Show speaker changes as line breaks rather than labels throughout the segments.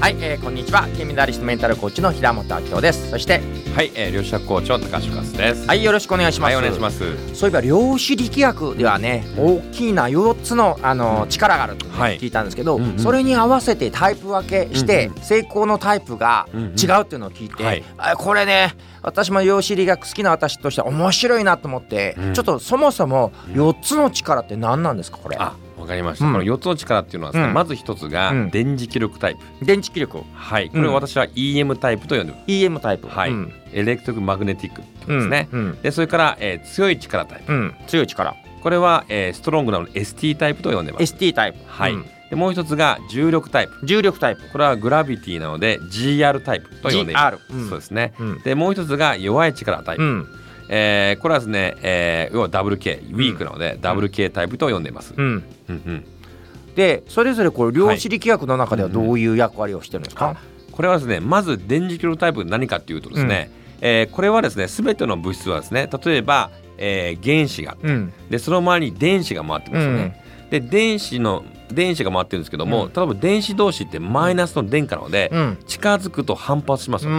はい、えー、こんにちは。金メダリストメンタルコーチの平本明夫です。そして
はい、えー、両者コーチの高橋和です。
はいよろしくお願いします、
はい、お願いします。
そういえば量子力学ではね大きな4つのあの力があると
はい。
聞いたんですけど、
うんうん。
それに合わせてタイプ分けして
うん
成功のタイプが
うんうん。
違うっていうのを聞いて、
はい。
あこれね私も量子力学好きな私としては面白いなと思って、
うん。
ちょっとそもそも4つの力って何なんですかこれ？
あ、わかりました。
うん。
この四つの力っていうのはですね、
うん。
まず一つが
うん。
電磁気力タイプ。
電池気力
はい、これを私は EM タイプと呼んでます。
EM タイプ
はい。
うん。
エレクトリックマグネティックってことですね。
うん。
で、それから、えー、強い力タイプ。
うん。強い力。
これは、えー、ストロングなので ST タイプと呼んでます。
ST タイプ。
はい、
うん。
で、もう一つが重力タイプ。
重力タイプ。
これはグラビティなので GR タイプと呼んでいます。
GR うん。
そうですね。
うん。
で、もう一つが弱い力タイプ。
うん
えーこれはですね、えー、要は WK、ウィークなので WK タイプと呼んでいます。
うん。
うんうん。
でそれぞれこれ量子力学の中ではどういう役割をしてるんですか、
これはですねまず電磁気力タイプ何かっていうとですね、えーこれはですね全ての物質はですね例えば、えー原子が
うん。
でその周りに電子が回ってますよね。で電子の電子が回ってるんですけども、
うん。
例えば電子同士ってマイナスの電荷なので、
うん。
近づくと反発しますね、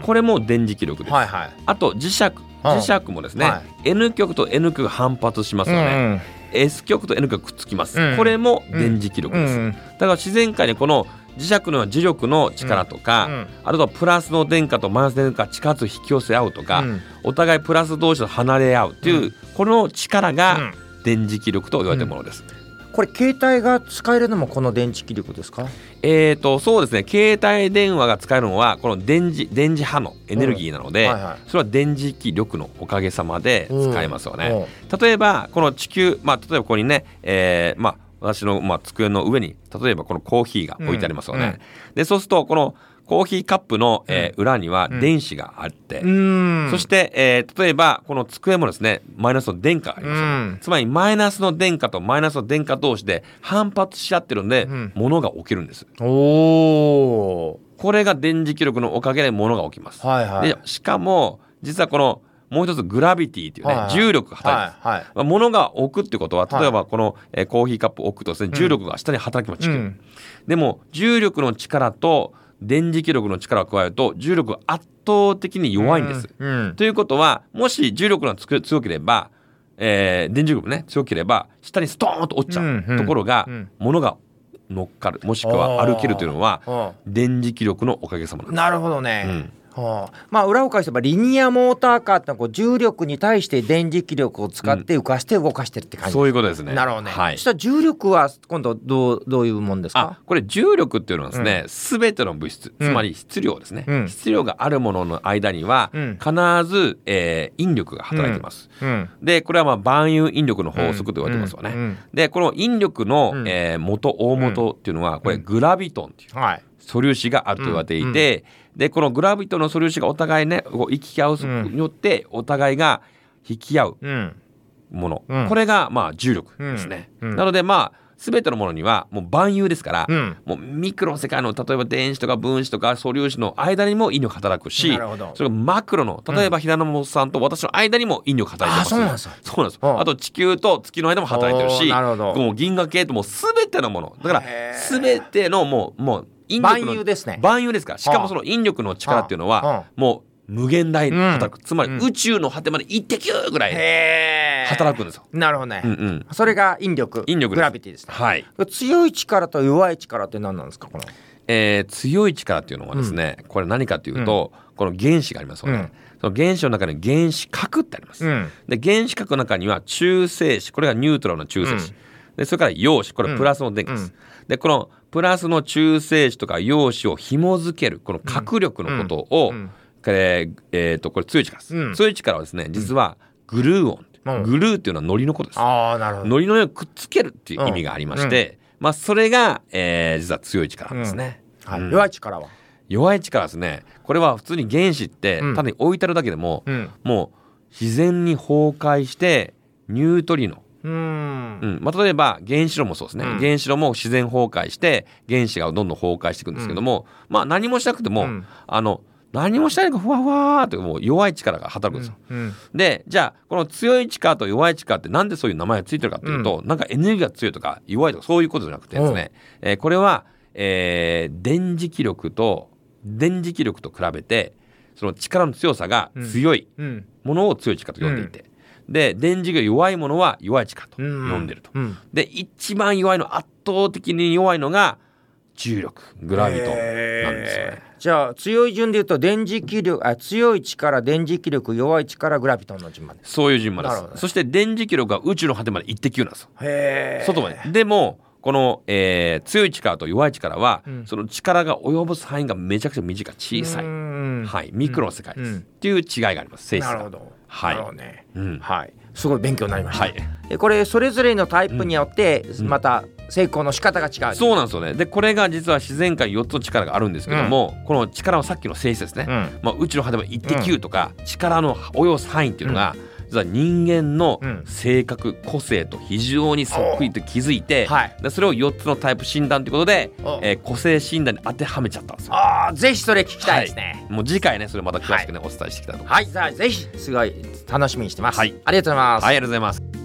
ん。
これも電磁気力です。
はいはい。
あと磁石磁石もですね、
は
N 極と N 極が反発しますよね、S 極と N 極がくっつきます、
うん。
これも電磁気力です、
うん
だから自然界にこの磁石の磁力の力とか、
うん。
あとはプラスの電荷とマイナス電荷が近づく引き寄せ合うとか、
うん。
お互いプラス同士と離れ合うという、この力
う
が
ん。
電磁気力と言われているものです。
これ携帯が使えるのもこの電池気力ですか？
えーとそうですね。携帯電話が使えるのはこの電磁電磁波のエネルギーなので、
うんはいはい。
それは電磁気力のおかげさまで使えますよね。
うん。
例えばこの地球、まあ、例えばここにね、えーまあ、私の、まあ、机の上に例えばこのコーヒーが置いてありますよね。でそうするとこのコーヒーカップの、えー裏には電子があって、
うん。
そして、えー例えばこの机もですねマイナスの電荷があります。
うん。
つまりマイナスの電荷とマイナスの電荷同士で反発し合ってるんで、
うん。
物が起きるんです。
おー。
これが電磁気力のおかげで物が起きます。
はいはい。
でしかも実はこのもう一つグラビティというね、
はいはい。
重力が働きます。
はいはい
まあ物が置くってことは
はい。
例えばこの、えーコーヒーカップを置くとですね重力が下に働きます、
うん。
でも重力の力と電磁気力の力を加えると重力が圧倒的に弱いんです。
うん
ということはもし重力がつく強ければ、えー電磁力もね強ければ下にストーンと落ちちゃう、
うんうん。
ところが、
うん。
物が乗っかる。もしくは歩けるというのは
は
電磁気力のおかげさまなんです。
なるほどね、
うん
はあ、まあ裏を返せばリニアモーターカーってこう重力に対して電磁気力を使って浮かして動かしてるって感じ、
そういうことですね。
なるほどね、
はい。
そし。たら重力は今度どうどういうもんです
あ
か、
これ重力っていうのはですね、すべての物質、つまり質量ですね。
うん。
質量があるものの間には、
うん。
必ず、えー引力が働いてます。
うん。
で、これはまあ万有引力の法則と言われてますよね。
うん。うん。
で、この引力の、
うん。
えー元大元っていうのは、これグラビトンっていう。
はい
素粒子があると言われていて、でこのグラビトンの素粒子がお互いね行き合うによって、お互いが引き合う
うん。
もの、
うん。
これがまあ重力ですね。
うん。うん。
なのでまあ全てのものにはもう万有ですから、
うん。
もうミクロの世界の例えば電子とか分子とか素粒子の間にも引力働くしそれがマクロの例えば平野本さんと私の間にも引力働いてます。
うなんです。よ
そうなんです。
うん。
あと地球と月の間も働いてるしもう銀河系ともう全てのもの。だから全てのもうもう引力の
万有ですね。
万有ですか？らしかもその引力の力っていうのはもう無限大に働く、つまり
うん。
宇宙の果てまで一滴ぐらい働くんですよ。
なるほどね、
うんうん。
それが引力。
引力
グラビティですね。
はい、
強い力と弱い力って何なんですかこの？
えー強い力っていうのはですね、これ何かというと、この原子がありますよね、
うん。
その原子の中に原子核ってあります、
うん。
で原子核の中には中性子これがニュートラルな中性子、
うん
でそれから陽子これはプラスの電気です、
うん。
でこのプラスの中性子とか陽子を紐づけるこの核力のことを、
うん。
これえーとこれ強い力です、
うん。
強い力はですね実はグルーオン。グルーっていうのは糊のことです。
ああなるほど。
糊の上をくっつけるっていう意味がありまして、まあそれが、えー実は強い力なんですね、
弱い力は？
弱い力はですねこれは普通に原子って
うん。
単に置いてあるだけでも、
うん。
もう自然に崩壊してニュートリノ、
うーん。
うん。まあ、例えば原子炉もそうですね、
うん。
原子炉も自然崩壊して原子がどんどん崩壊していくんですけども、まあ何もしなくても、
うん。
あの何もしないのがふわふわーってもう弱い力が働くんですよ。
うん。
でじゃあこの強い力と弱い力ってなんでそういう名前がついてるかっていうと、なんかエネルギーが強いとか弱いとかそういうことじゃなくてですね、えーこれは、えー電磁気力と電磁気力と比べてその力の強さが強い
うん。
ものを強い力と呼んでいて、で電磁気が弱いものは弱い力と呼んでると。
うん
で一番弱いの圧倒的に弱いのが重力グラビトンなんですよね。
じゃあ強い順で言うと電磁気力あ強い力電磁気力弱い力グラビトンの順番です
そういう順番で
なるほどね
す。そして電磁気力が宇宙の果てまで1.9なんですよ。
へ
外まで。でもこの、えー強い力と弱い力は、
うん。
その力が及ぼす範囲がめちゃくちゃ短い小さい、
い
はい、ミクロの世界です、
うん。
っていう違いがあります。性質が。
なるほど。
はい。
ね。
うん。
はい。すごい勉強になりました。
はい、
でこれそれぞれのタイプによって
うん。
また成功の仕方が違う。
そうなんですよね。でこれが実は自然界4つの力があるんですけども、この力のさっきの性質ですね、
うん。
まあ、宇宙の果てまで1.9とか、力の及ぼす範囲っていうのが、実は人間の
うん。
性格個性と非常にそっくりと気づいて、
はい。
でそれを4つのタイプ診断ということで
お、
えー個性診断に当てはめちゃったんですよ。
ああぜひそれ聞きたいですね。
もう次回ねそれまた詳しくね、お伝えしていきたいと思います。
はい、じゃあぜひすごい楽しみにしてます、
はい。
ありがとうございます、
はい、ありがとうございます。